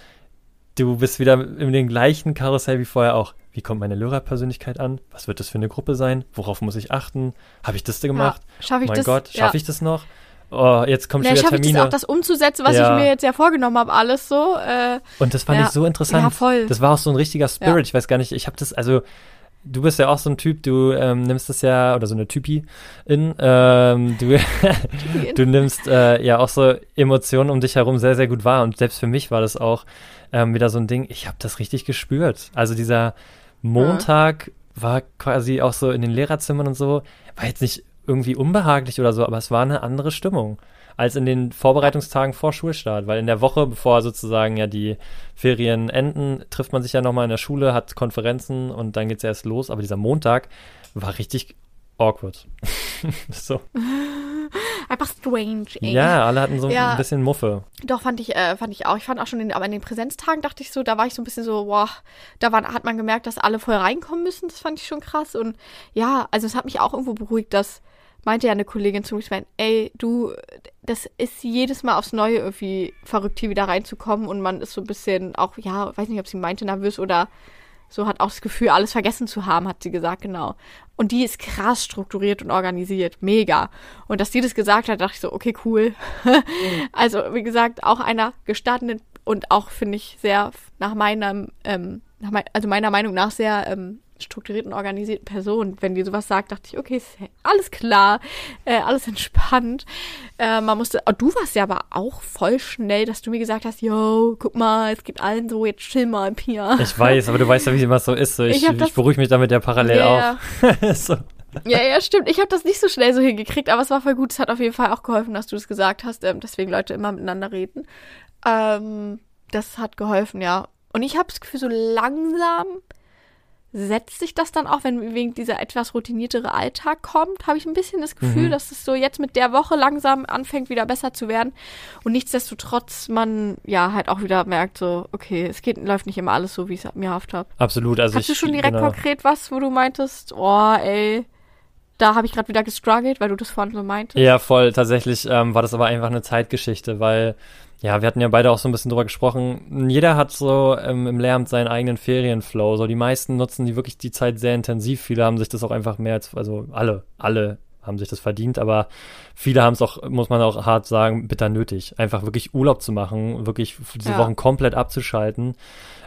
du bist wieder in dem gleichen Karussell wie vorher auch. Wie kommt meine Lehrerpersönlichkeit an? Was wird das für eine Gruppe sein? Worauf muss ich achten? Habe ich das gemacht? Ja. Schaffe ich mein das? Gott, ja. schaffe ich das noch? Oh, jetzt Ja, schon wieder schaffe ich das Termine. auch, das umzusetzen, was Ja. ich mir jetzt ja vorgenommen habe, alles so. Äh, Und das fand Ja. ich so interessant. Ja, voll. Das war auch so ein richtiger Spirit. Ja. Ich weiß gar nicht, ich habe das, also du bist ja auch so ein Typ, du ähm, nimmst das ja, oder so eine Typi in, ähm, du, du nimmst äh, ja auch so Emotionen um dich herum sehr, sehr gut wahr. Und selbst für mich war das auch ähm, wieder so ein Ding, ich habe das richtig gespürt. Also dieser Montag war quasi auch so in den Lehrerzimmern und so, war jetzt nicht irgendwie unbehaglich oder so, aber es war eine andere Stimmung als in den Vorbereitungstagen vor Schulstart, weil in der Woche, bevor sozusagen ja die Ferien enden, trifft man sich ja nochmal in der Schule, hat Konferenzen und dann geht's erst los, aber dieser Montag war richtig awkward. so. einfach strange, ey. Ja, alle hatten so Ja. ein bisschen Muffe. Doch, fand ich, äh, fand ich auch. Ich fand auch schon, in, aber in den Präsenztagen dachte ich so, da war ich so ein bisschen so, boah, da war, hat man gemerkt, dass alle voll reinkommen müssen. Das fand ich schon krass. Und ja, also es hat mich auch irgendwo beruhigt, dass meinte ja eine Kollegin zu mir, ich mein, ey, du, das ist jedes Mal aufs Neue irgendwie verrückt, hier wieder reinzukommen und man ist so ein bisschen auch, ja, weiß nicht, ob sie meinte, nervös oder so hat auch das Gefühl, alles vergessen zu haben, hat sie gesagt, genau. Und die ist krass strukturiert und organisiert, mega. Und dass die das gesagt hat, dachte ich so, okay, cool. also, wie gesagt, auch einer gestandenen und auch, finde ich, sehr nach meinem, ähm, nach mein, also meiner Meinung nach sehr ähm, strukturierten, organisierten Person. Wenn die sowas sagt, dachte ich, okay, alles klar, äh, alles entspannt. Äh, man musste, oh, du warst ja aber auch voll schnell, dass du mir gesagt hast, yo, guck mal, es gibt allen so, jetzt chill mal, Pia. Ich weiß, aber du weißt ja, wie immer so ist. So, ich, ich, ich beruhige mich damit ja parallel yeah. auch. so. Ja, ja, stimmt. Ich habe das nicht so schnell so hingekriegt, aber es war voll gut. Es hat auf jeden Fall auch geholfen, dass du das gesagt hast. Ähm, deswegen Leute immer miteinander reden. Ähm, das hat geholfen, ja. Und ich habe das Gefühl, so langsam setzt sich das dann auch, wenn wegen dieser etwas routiniertere Alltag kommt, habe ich ein bisschen das Gefühl, mhm. dass es so jetzt mit der Woche langsam anfängt, wieder besser zu werden. Und nichtsdestotrotz man ja halt auch wieder merkt, so, okay, es geht, läuft nicht immer alles so, wie ich es mir erhofft habe. Absolut. Also Hast ich, du schon direkt genau. konkret was, wo du meintest, oh, ey, da habe ich gerade wieder gestruggelt, weil du das vorhin so meintest. Ja, voll. Tatsächlich ähm, war das aber einfach eine Zeitgeschichte, weil ja, wir hatten ja beide auch so ein bisschen drüber gesprochen. Jeder hat so ähm, im Lehramt seinen eigenen Ferienflow. So die meisten nutzen die wirklich die Zeit sehr intensiv. Viele haben sich das auch einfach mehr als, also alle, alle haben sich das verdient, aber viele haben es auch, muss man auch hart sagen, bitter nötig. Einfach wirklich Urlaub zu machen, wirklich diese ja. Wochen komplett abzuschalten.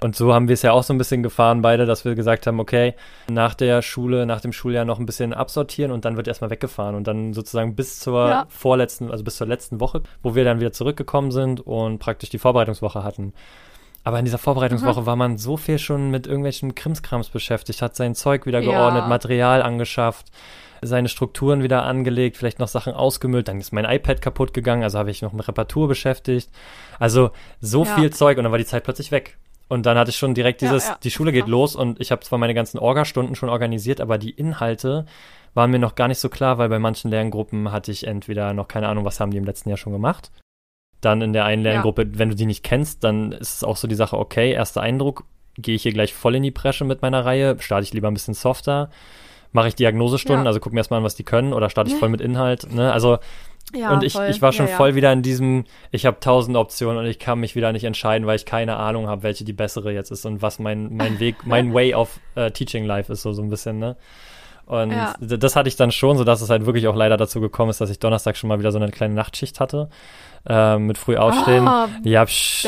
Und so haben wir es ja auch so ein bisschen gefahren, beide, dass wir gesagt haben, okay, nach der Schule, nach dem Schuljahr noch ein bisschen absortieren und dann wird erstmal weggefahren und dann sozusagen bis zur ja. vorletzten, also bis zur letzten Woche, wo wir dann wieder zurückgekommen sind und praktisch die Vorbereitungswoche hatten. Aber in dieser Vorbereitungswoche mhm. war man so viel schon mit irgendwelchen Krimskrams beschäftigt, hat sein Zeug wieder geordnet, ja. Material angeschafft, seine Strukturen wieder angelegt, vielleicht noch Sachen ausgemüllt, dann ist mein iPad kaputt gegangen, also habe ich noch mit Reparatur beschäftigt. Also so ja. viel Zeug und dann war die Zeit plötzlich weg. Und dann hatte ich schon direkt dieses, ja, ja. die Schule geht los und ich habe zwar meine ganzen Orga-Stunden schon organisiert, aber die Inhalte waren mir noch gar nicht so klar, weil bei manchen Lerngruppen hatte ich entweder noch keine Ahnung, was haben die im letzten Jahr schon gemacht. Dann in der einen Lerngruppe, wenn du die nicht kennst, dann ist es auch so die Sache, okay, erster Eindruck, gehe ich hier gleich voll in die Bresche mit meiner Reihe, starte ich lieber ein bisschen softer mache ich Diagnosestunden, ja. also gucken wir erstmal an, was die können, oder starte ich voll mit Inhalt. Ne? Also ja, und ich, ich war schon ja, voll wieder in diesem, ich habe tausend Optionen und ich kann mich wieder nicht entscheiden, weil ich keine Ahnung habe, welche die bessere jetzt ist und was mein, mein Weg, mein Way of uh, Teaching Life ist, so, so ein bisschen, ne? Und das hatte ich dann schon, so dass es halt wirklich auch leider dazu gekommen ist, dass ich Donnerstag schon mal wieder so eine kleine Nachtschicht hatte äh, mit früh aufstehen. Oh, ja, psch,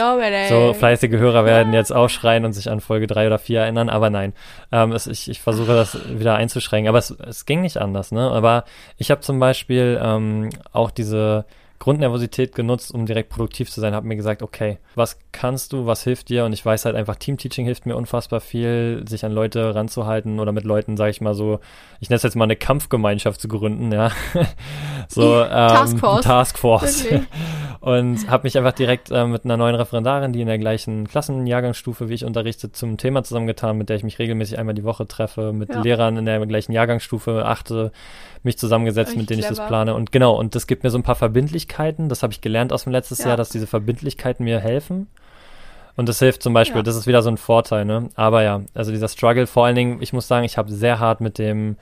so fleißige Hörer werden jetzt aufschreien und sich an Folge drei oder vier erinnern, aber nein. Ähm, es, ich, ich versuche das wieder einzuschränken, aber es, es ging nicht anders, ne? Aber ich habe zum Beispiel ähm, auch diese Grundnervosität genutzt, um direkt produktiv zu sein, habe mir gesagt, okay, was kannst du, was hilft dir? Und ich weiß halt einfach, Teamteaching hilft mir unfassbar viel, sich an Leute ranzuhalten oder mit Leuten, sage ich mal so, ich nenne es jetzt mal eine Kampfgemeinschaft zu gründen, ja. so ähm, Taskforce. Taskforce. und habe mich einfach direkt äh, mit einer neuen Referendarin, die in der gleichen Klassenjahrgangsstufe wie ich unterrichtet, zum Thema zusammengetan, mit der ich mich regelmäßig einmal die Woche treffe, mit ja. Lehrern in der gleichen Jahrgangsstufe achte, mich zusammengesetzt, Echt mit denen clever. ich das plane. Und genau, und das gibt mir so ein paar Verbindlichkeiten. Das habe ich gelernt aus dem letzten ja. Jahr, dass diese Verbindlichkeiten mir helfen. Und das hilft zum Beispiel, ja. das ist wieder so ein Vorteil, ne? Aber ja, also dieser Struggle, vor allen Dingen, ich muss sagen, ich habe sehr hart mit dem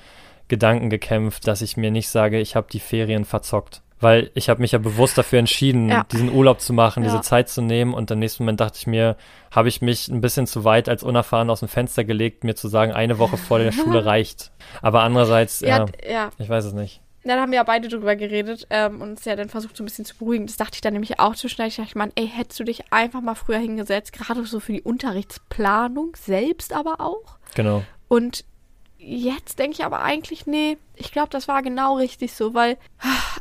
Gedanken gekämpft, dass ich mir nicht sage, ich habe die Ferien verzockt. Weil ich habe mich ja bewusst dafür entschieden, ja. diesen Urlaub zu machen, ja. diese Zeit zu nehmen. Und im nächsten Moment dachte ich mir, habe ich mich ein bisschen zu weit als unerfahren aus dem Fenster gelegt, mir zu sagen, eine Woche vor der Schule reicht. Aber andererseits, ja, ja, ich weiß es nicht. Ja, da haben wir ja beide drüber geredet ähm, und es ja dann versucht, so ein bisschen zu beruhigen. Das dachte ich dann nämlich auch zu schnell. Ich dachte, Mann, ey, hättest du dich einfach mal früher hingesetzt, gerade so für die Unterrichtsplanung selbst aber auch. Genau. Und jetzt denke ich aber eigentlich, nee, ich glaube, das war genau richtig so, weil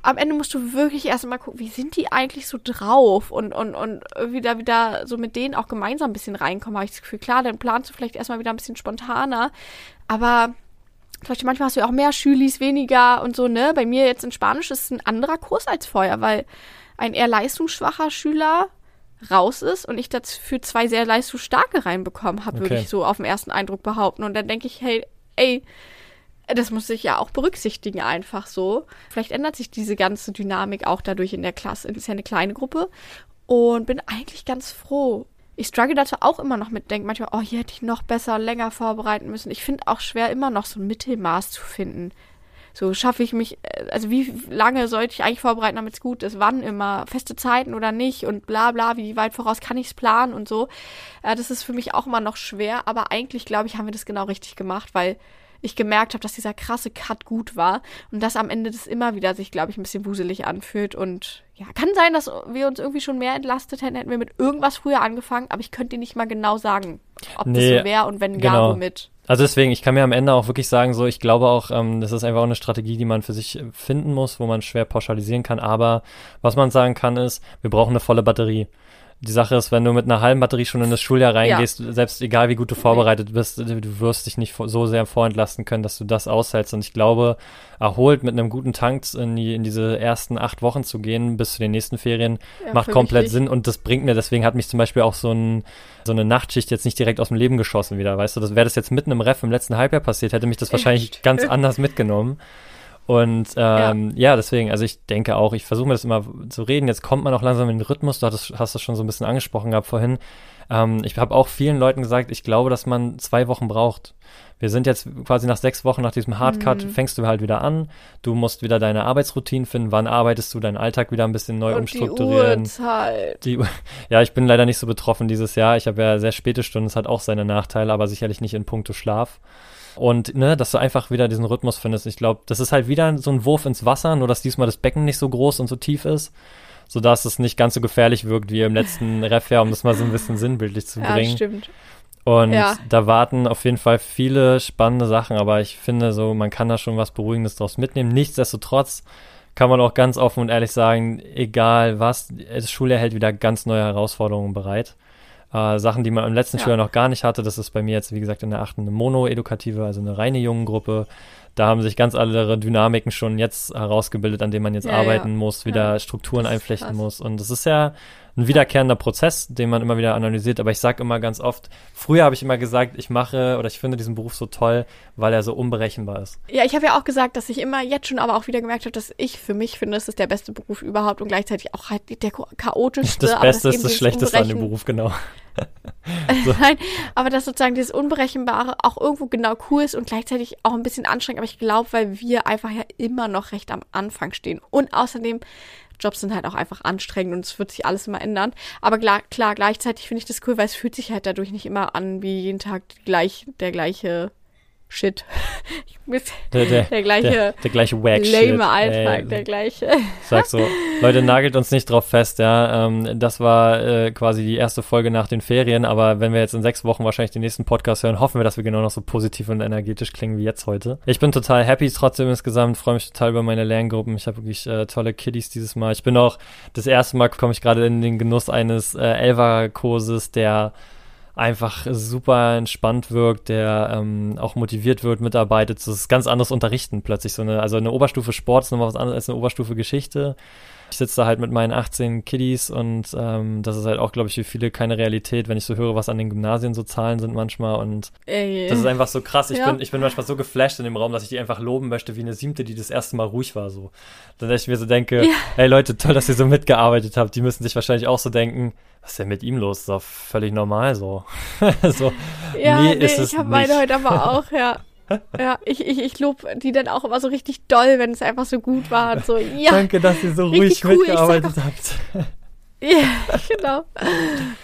am Ende musst du wirklich erst mal gucken, wie sind die eigentlich so drauf und, und, und wieder, wieder so mit denen auch gemeinsam ein bisschen reinkommen, habe ich das Gefühl. Klar, dann planst du vielleicht erstmal wieder ein bisschen spontaner, aber zum Beispiel manchmal hast du ja auch mehr Schülis, weniger und so, ne? Bei mir jetzt in Spanisch ist es ein anderer Kurs als vorher, weil ein eher leistungsschwacher Schüler raus ist und ich dafür zwei sehr leistungsstarke reinbekommen habe, okay. würde ich so auf den ersten Eindruck behaupten. Und dann denke ich, hey, ey, das muss ich ja auch berücksichtigen, einfach so. Vielleicht ändert sich diese ganze Dynamik auch dadurch in der Klasse. Es ist ja eine kleine Gruppe und bin eigentlich ganz froh. Ich struggle dazu auch immer noch mit, denke manchmal, oh, hier hätte ich noch besser, länger vorbereiten müssen. Ich finde auch schwer, immer noch so ein Mittelmaß zu finden. So schaffe ich mich, äh, also wie lange sollte ich eigentlich vorbereiten, damit es gut ist? Wann immer? Feste Zeiten oder nicht? Und bla bla, wie weit voraus kann ich es planen und so. Äh, das ist für mich auch immer noch schwer, aber eigentlich glaube ich, haben wir das genau richtig gemacht, weil ich gemerkt habe, dass dieser krasse Cut gut war und dass am Ende das immer wieder sich, glaube ich, ein bisschen wuselig anfühlt. Und ja, kann sein, dass wir uns irgendwie schon mehr entlastet hätten, hätten wir mit irgendwas früher angefangen, aber ich könnte dir nicht mal genau sagen, ob nee, das so wäre und wenn genau. ja, womit. Also deswegen, ich kann mir am Ende auch wirklich sagen, so, ich glaube auch, ähm, das ist einfach auch eine Strategie, die man für sich finden muss, wo man schwer pauschalisieren kann. Aber was man sagen kann, ist, wir brauchen eine volle Batterie. Die Sache ist, wenn du mit einer halben Batterie schon in das Schuljahr reingehst, ja. selbst egal wie gut du vorbereitet bist, du wirst dich nicht so sehr vorentlasten können, dass du das aushältst. Und ich glaube, erholt mit einem guten Tank in, die, in diese ersten acht Wochen zu gehen, bis zu den nächsten Ferien, ja, macht komplett wichtig. Sinn. Und das bringt mir, deswegen hat mich zum Beispiel auch so, ein, so eine Nachtschicht jetzt nicht direkt aus dem Leben geschossen wieder, weißt du? Das wäre das jetzt mitten im Ref im letzten Halbjahr passiert, hätte mich das wahrscheinlich ganz anders mitgenommen. Und ähm, ja. ja. deswegen, also ich denke auch, ich versuche mir das immer zu reden. Jetzt kommt man auch langsam in den Rhythmus. Du hattest, hast das schon so ein bisschen angesprochen gehabt vorhin. Ähm, ich habe auch vielen Leuten gesagt, ich glaube, dass man zwei Wochen braucht. Wir sind jetzt quasi nach sechs Wochen nach diesem Hardcut, mhm. fängst du halt wieder an. Du musst wieder deine Arbeitsroutine finden. Wann arbeitest du deinen Alltag wieder ein bisschen neu Und umstrukturieren? Die Uhrzeit. Die, ja, ich bin leider nicht so betroffen dieses Jahr. Ich habe ja sehr späte Stunden. Es hat auch seine Nachteile, aber sicherlich nicht in puncto Schlaf. Und ne, dass du einfach wieder diesen Rhythmus findest. Ich glaube, das ist halt wieder so ein Wurf ins Wasser, nur dass diesmal das Becken nicht so groß und so tief ist, sodass es nicht ganz so gefährlich wirkt wie im letzten Ref-Jahr, um das mal so ein bisschen sinnbildlich zu bringen. Ja, stimmt. Und ja. da warten auf jeden Fall viele spannende Sachen, aber ich finde so, man kann da schon was Beruhigendes draus mitnehmen. Nichtsdestotrotz kann man auch ganz offen und ehrlich sagen, egal was, das Schuljahr hält wieder ganz neue Herausforderungen bereit. Äh, Sachen, die man im letzten ja. Schuljahr noch gar nicht hatte. Das ist bei mir jetzt, wie gesagt, in der achten eine Mono-edukative, also eine reine Jungengruppe. Da haben sich ganz andere Dynamiken schon jetzt herausgebildet, an denen man jetzt ja, arbeiten ja. muss, wieder Strukturen einflechten krass. muss. Und das ist ja ein wiederkehrender Prozess, den man immer wieder analysiert. Aber ich sage immer ganz oft, früher habe ich immer gesagt, ich mache oder ich finde diesen Beruf so toll, weil er so unberechenbar ist. Ja, ich habe ja auch gesagt, dass ich immer jetzt schon aber auch wieder gemerkt habe, dass ich für mich finde, es ist der beste Beruf überhaupt und gleichzeitig auch halt der chaotischste. Das Beste ist das Schlechteste an dem Beruf, genau. so. Nein, aber dass sozusagen dieses Unberechenbare auch irgendwo genau cool ist und gleichzeitig auch ein bisschen anstrengend. Aber ich glaube, weil wir einfach ja immer noch recht am Anfang stehen. Und außerdem Jobs sind halt auch einfach anstrengend und es wird sich alles immer ändern. Aber klar, klar gleichzeitig finde ich das cool, weil es fühlt sich halt dadurch nicht immer an wie jeden Tag gleich, der gleiche Shit. Der, der, der gleiche, der, der gleiche Wack lame Alltag, der gleiche. Sag so, Leute, nagelt uns nicht drauf fest, ja. Ähm, das war äh, quasi die erste Folge nach den Ferien, aber wenn wir jetzt in sechs Wochen wahrscheinlich den nächsten Podcast hören, hoffen wir, dass wir genau noch so positiv und energetisch klingen wie jetzt heute. Ich bin total happy trotzdem insgesamt, freue mich total über meine Lerngruppen. Ich habe wirklich äh, tolle Kiddies dieses Mal. Ich bin auch, das erste Mal komme ich gerade in den Genuss eines äh, Elva-Kurses, der einfach super entspannt wirkt, der ähm, auch motiviert wird, mitarbeitet. Das ist ganz anderes Unterrichten plötzlich. So eine, also eine Oberstufe Sport ist nochmal was anderes als eine Oberstufe Geschichte. Ich sitze da halt mit meinen 18 Kiddies und ähm, das ist halt auch, glaube ich, für viele keine Realität, wenn ich so höre, was an den Gymnasien so Zahlen sind manchmal und Ey. das ist einfach so krass. Ich, ja. bin, ich bin manchmal so geflasht in dem Raum, dass ich die einfach loben möchte, wie eine siebte, die das erste Mal ruhig war. So. Dann ich mir so denke, ja. ey Leute, toll, dass ihr so mitgearbeitet habt. Die müssen sich wahrscheinlich auch so denken, was ist denn mit ihm los? Das ist doch völlig normal so. so ja, nee, nee ich habe meine heute aber auch, ja. Ja, ich, ich, ich lobe die dann auch immer so richtig doll, wenn es einfach so gut war. Und so, ja, Danke, dass ihr so ruhig cool. mitgearbeitet habt. Ja, genau.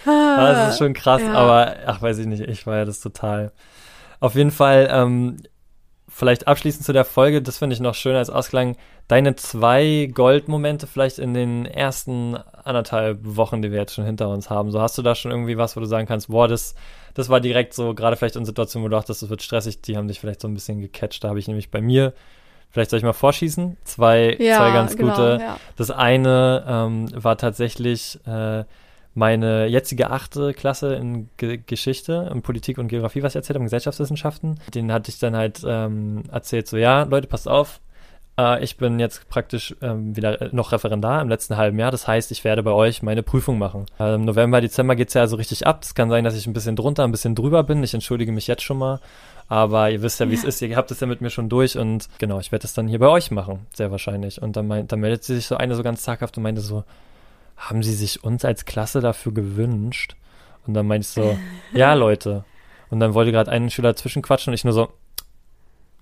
Ah, das ist schon krass, ja. aber ach, weiß ich nicht, ich war ja das total. Auf jeden Fall, ähm, vielleicht abschließend zu der Folge, das finde ich noch schön als Ausklang, deine zwei Goldmomente vielleicht in den ersten anderthalb Wochen, die wir jetzt schon hinter uns haben. So hast du da schon irgendwie was, wo du sagen kannst, boah, das, das war direkt so, gerade vielleicht in Situationen, wo du dachtest, das wird stressig, die haben dich vielleicht so ein bisschen gecatcht. Da habe ich nämlich bei mir, vielleicht soll ich mal vorschießen, zwei, ja, zwei ganz genau, gute. Ja. Das eine ähm, war tatsächlich äh, meine jetzige achte Klasse in Ge Geschichte, in Politik und Geografie, was ich erzählt habe, in Gesellschaftswissenschaften. Den hatte ich dann halt ähm, erzählt, so ja, Leute, passt auf, äh, ich bin jetzt praktisch ähm, wieder noch Referendar im letzten halben Jahr. Das heißt, ich werde bei euch meine Prüfung machen. Äh, Im November, Dezember geht's ja also richtig ab. Es kann sein, dass ich ein bisschen drunter, ein bisschen drüber bin. Ich entschuldige mich jetzt schon mal. Aber ihr wisst ja, wie es ist. Ihr habt es ja mit mir schon durch und genau, ich werde es dann hier bei euch machen, sehr wahrscheinlich. Und dann, meint, dann meldet sie sich so eine so ganz zaghaft und meinte so, haben sie sich uns als Klasse dafür gewünscht? Und dann meinte ich so, ja, Leute. Und dann wollte gerade ein Schüler zwischenquatschen und ich nur so,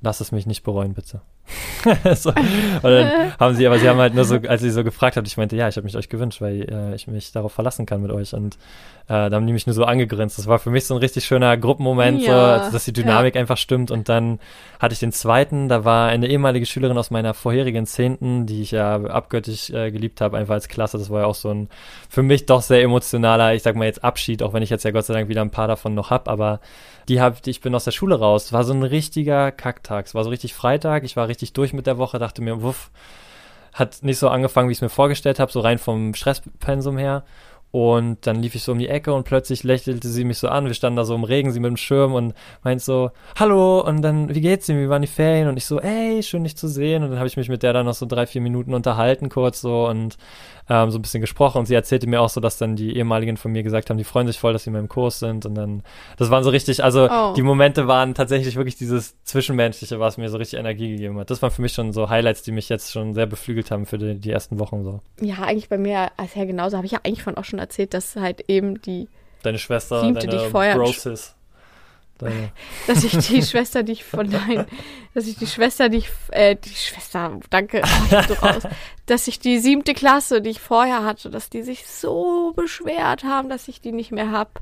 lass es mich nicht bereuen, bitte. so. Und dann haben sie, aber sie haben halt nur so, als sie so gefragt hat, ich meinte, ja, ich habe mich euch gewünscht, weil äh, ich mich darauf verlassen kann mit euch. Und äh, da haben die mich nur so angegrinst. Das war für mich so ein richtig schöner Gruppenmoment, Ja, so, dass die Dynamik einfach stimmt. Und dann hatte ich den zweiten, da war eine ehemalige Schülerin aus meiner vorherigen Zehnten, die ich ja abgöttisch äh, geliebt habe, einfach als Klasse. Das war ja auch so ein für mich doch sehr emotionaler, ich sag mal jetzt Abschied, auch wenn ich jetzt ja Gott sei Dank wieder ein paar davon noch hab, aber die hab, ich bin aus der Schule raus. Es war so ein richtiger Kacktag. Es war so richtig Freitag, ich war richtig durch mit der Woche, dachte mir, wuff, hat nicht so angefangen, wie ich es mir vorgestellt habe, so rein vom Stresspensum her. Und dann lief ich so um die Ecke und plötzlich lächelte sie mich so an. Wir standen da so im Regen, sie mit dem Schirm und meint so, hallo, und dann, wie geht's dir? Wie waren die Ferien? Und ich so, ey, schön dich zu sehen. Und dann habe ich mich mit der dann noch so drei, vier Minuten unterhalten kurz so und ähm, so ein bisschen gesprochen. Und sie erzählte mir auch so, dass dann die ehemaligen von mir gesagt haben, die freuen sich voll, dass sie in meinem Kurs sind. Und dann, das waren so richtig, also Oh. die Momente waren tatsächlich wirklich dieses Zwischenmenschliche, was mir so richtig Energie gegeben hat. Das waren für mich schon so Highlights, die mich jetzt schon sehr beflügelt haben für die, die ersten Wochen so. Ja, eigentlich bei mir als ja genauso. Habe ich ja eigentlich von auch schon erzählt, dass halt eben die, Deine Schwester, Siebte, deine die ich vorher- Brosis. Deine, dass ich die Schwester, die ich von nein, dass ich die Schwester, die ich, äh, die Schwester, danke, so raus, dass ich die siebte Klasse, die ich vorher hatte, dass die sich so beschwert haben, dass ich die nicht mehr hab.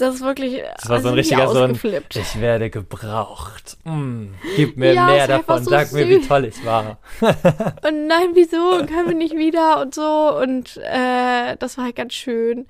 Das ist wirklich, Das war so ein also richtiger so ein, ich werde gebraucht. Mm, gib mir Ja, mehr davon, so sag mir, wie süß. toll ich war. Und nein, wieso? Können wir nicht wieder und so. Und äh, das war halt ganz schön.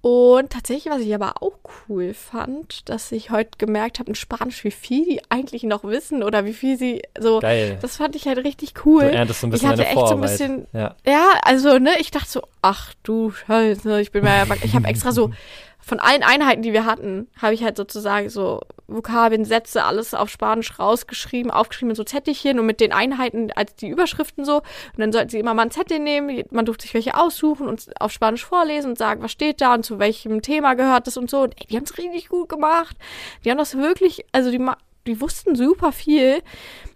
Und tatsächlich, was ich aber auch cool fand, dass ich heute gemerkt habe in Spanisch, wie viel die eigentlich noch wissen oder wie viel sie so. Geil. Das fand ich halt richtig Du cool. erntest so ein bisschen ich hatte echt so ein Vorarbeit. bisschen, ja. ja, also ne, ich dachte so, ach du Scheiße, ich bin mir, ich habe extra so von allen Einheiten, die wir hatten, habe ich halt sozusagen so Vokabeln, Sätze, alles auf Spanisch rausgeschrieben, aufgeschrieben in so Zettelchen und mit den Einheiten als die Überschriften so. Und dann sollten sie immer mal einen Zettel nehmen, man durfte sich welche aussuchen und auf Spanisch vorlesen und sagen, was steht da und zu welchem Thema gehört das und so. Und ey, die haben es richtig gut gemacht. Die haben das wirklich, also die, die wussten super viel.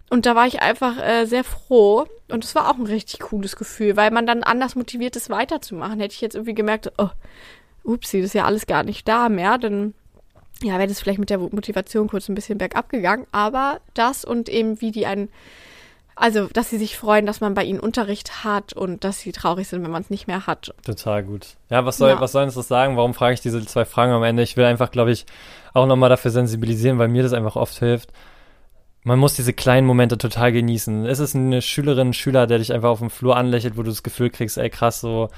Und da war ich einfach äh, sehr froh. Und es war auch ein richtig cooles Gefühl, weil man dann anders motiviert ist, weiterzumachen. Hätte ich jetzt irgendwie gemerkt, oh, upsie, das ist ja alles gar nicht da mehr, dann ja, wäre das vielleicht mit der Motivation kurz ein bisschen bergab gegangen. Aber das und eben wie die einen, also dass sie sich freuen, dass man bei ihnen Unterricht hat und dass sie traurig sind, wenn man es nicht mehr hat. Total gut. Ja, was soll, Ja. was soll uns das sagen? Warum frage ich diese zwei Fragen am Ende? Ich will einfach, glaube ich, auch nochmal dafür sensibilisieren, weil mir das einfach oft hilft. Man muss diese kleinen Momente total genießen. Es ist eine Schülerin, ein Schüler, der dich einfach auf dem Flur anlächelt, wo du das Gefühl kriegst, ey krass, so,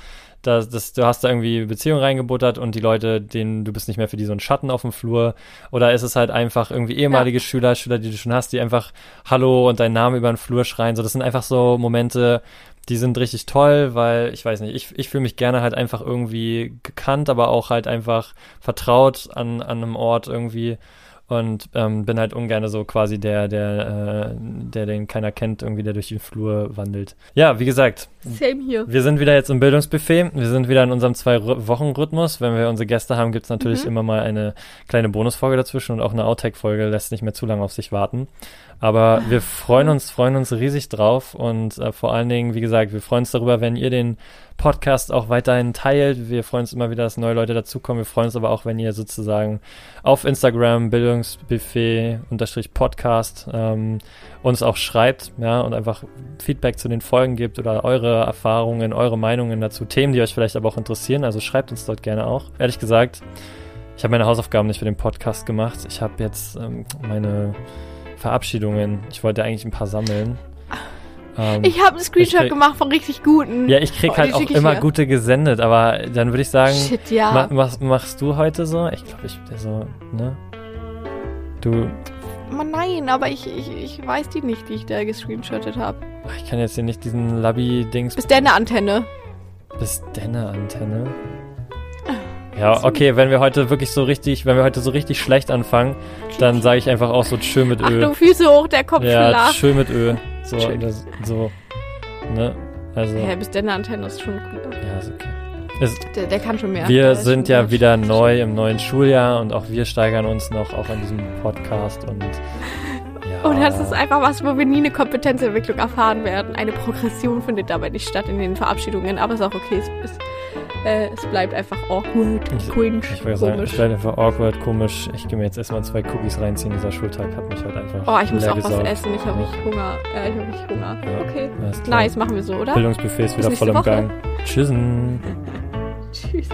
das, das, du hast da irgendwie Beziehung reingebuttert und die Leute, denen du bist nicht mehr für die so ein Schatten auf dem Flur. Oder ist es halt einfach irgendwie ehemalige Schüler, Schüler, die du schon hast, die einfach Hallo und deinen Namen über den Flur schreien. So, das sind einfach so Momente, die sind richtig toll, weil ich weiß nicht, ich, ich fühle mich gerne halt einfach irgendwie gekannt, aber auch halt einfach vertraut an, an einem Ort irgendwie und ähm, bin halt ungern so quasi der, der, äh, der den keiner kennt, irgendwie der durch den Flur wandelt. Ja, wie gesagt, Same hier. wir sind wieder jetzt im Bildungsbuffet. Wir sind wieder in unserem Zwei-Wochen-Rhythmus. Wenn wir unsere Gäste haben, gibt's natürlich Mhm. immer mal eine kleine Bonusfolge dazwischen und auch eine Outtake-Folge lässt nicht mehr zu lange auf sich warten. Aber wir freuen uns, freuen uns riesig drauf und äh, vor allen Dingen, wie gesagt, wir freuen uns darüber, wenn ihr den Podcast auch weiterhin teilt. Wir freuen uns immer wieder, dass neue Leute dazukommen. Wir freuen uns aber auch, wenn ihr sozusagen auf Instagram Bildungsbuffet-Podcast ähm, uns auch schreibt, ja, und einfach Feedback zu den Folgen gibt oder eure Erfahrungen, eure Meinungen dazu, Themen, die euch vielleicht aber auch interessieren. Also schreibt uns dort gerne auch. Ehrlich gesagt, ich habe meine Hausaufgaben nicht für den Podcast gemacht. Ich habe jetzt ähm, meine Verabschiedungen. Ich wollte eigentlich ein paar sammeln. Ähm, Ich habe einen Screenshot krieg- gemacht von richtig guten. ja, ich krieg Oh, halt auch immer dir. gute gesendet, aber dann würde ich sagen, Shit, ja. ma was machst du heute so? Ich glaube, ich so, ne? Du, Mann, nein, aber ich, ich, ich weiß die nicht, die ich da gescreenshottet habe. ich kann jetzt hier nicht diesen Labby-Dings Bis deine Antenne. bis deine Antenne. Ja, okay, wenn wir heute wirklich so richtig, wenn wir heute so richtig schlecht anfangen, dann sage ich einfach auch so tschö mit Ö. Achtung, Füße hoch, der Kopf ja, tschö mit Ö. So, das, so, ne? Also, Ja, bis deine Antenne ist schon cool. ja, ist okay. Ist, Der, der kann schon mehr. Wir Der sind ja mehr. wieder neu im neuen Schuljahr und auch wir steigern uns noch auch an diesem Podcast und ja, Und das ist einfach was, wo wir nie eine Kompetenzentwicklung erfahren werden. Eine Progression findet dabei nicht statt in den Verabschiedungen, aber ist auch okay. Es, ist, äh, es bleibt einfach awkward, cringe, Ich wollte sagen, komisch. es bleibt einfach awkward, komisch. Ich gehe mir jetzt erstmal zwei Cookies reinziehen. Dieser Schultag hat mich halt einfach. Oh, ich muss auch was gesaugt. essen. Ich habe richtig Hunger. Ja, ich habe richtig Hunger. Ja, Okay. Nice, machen wir so, oder? Bildungsbuffet ist wieder voll im Woche. Gang. Tschüssen. Tschüss.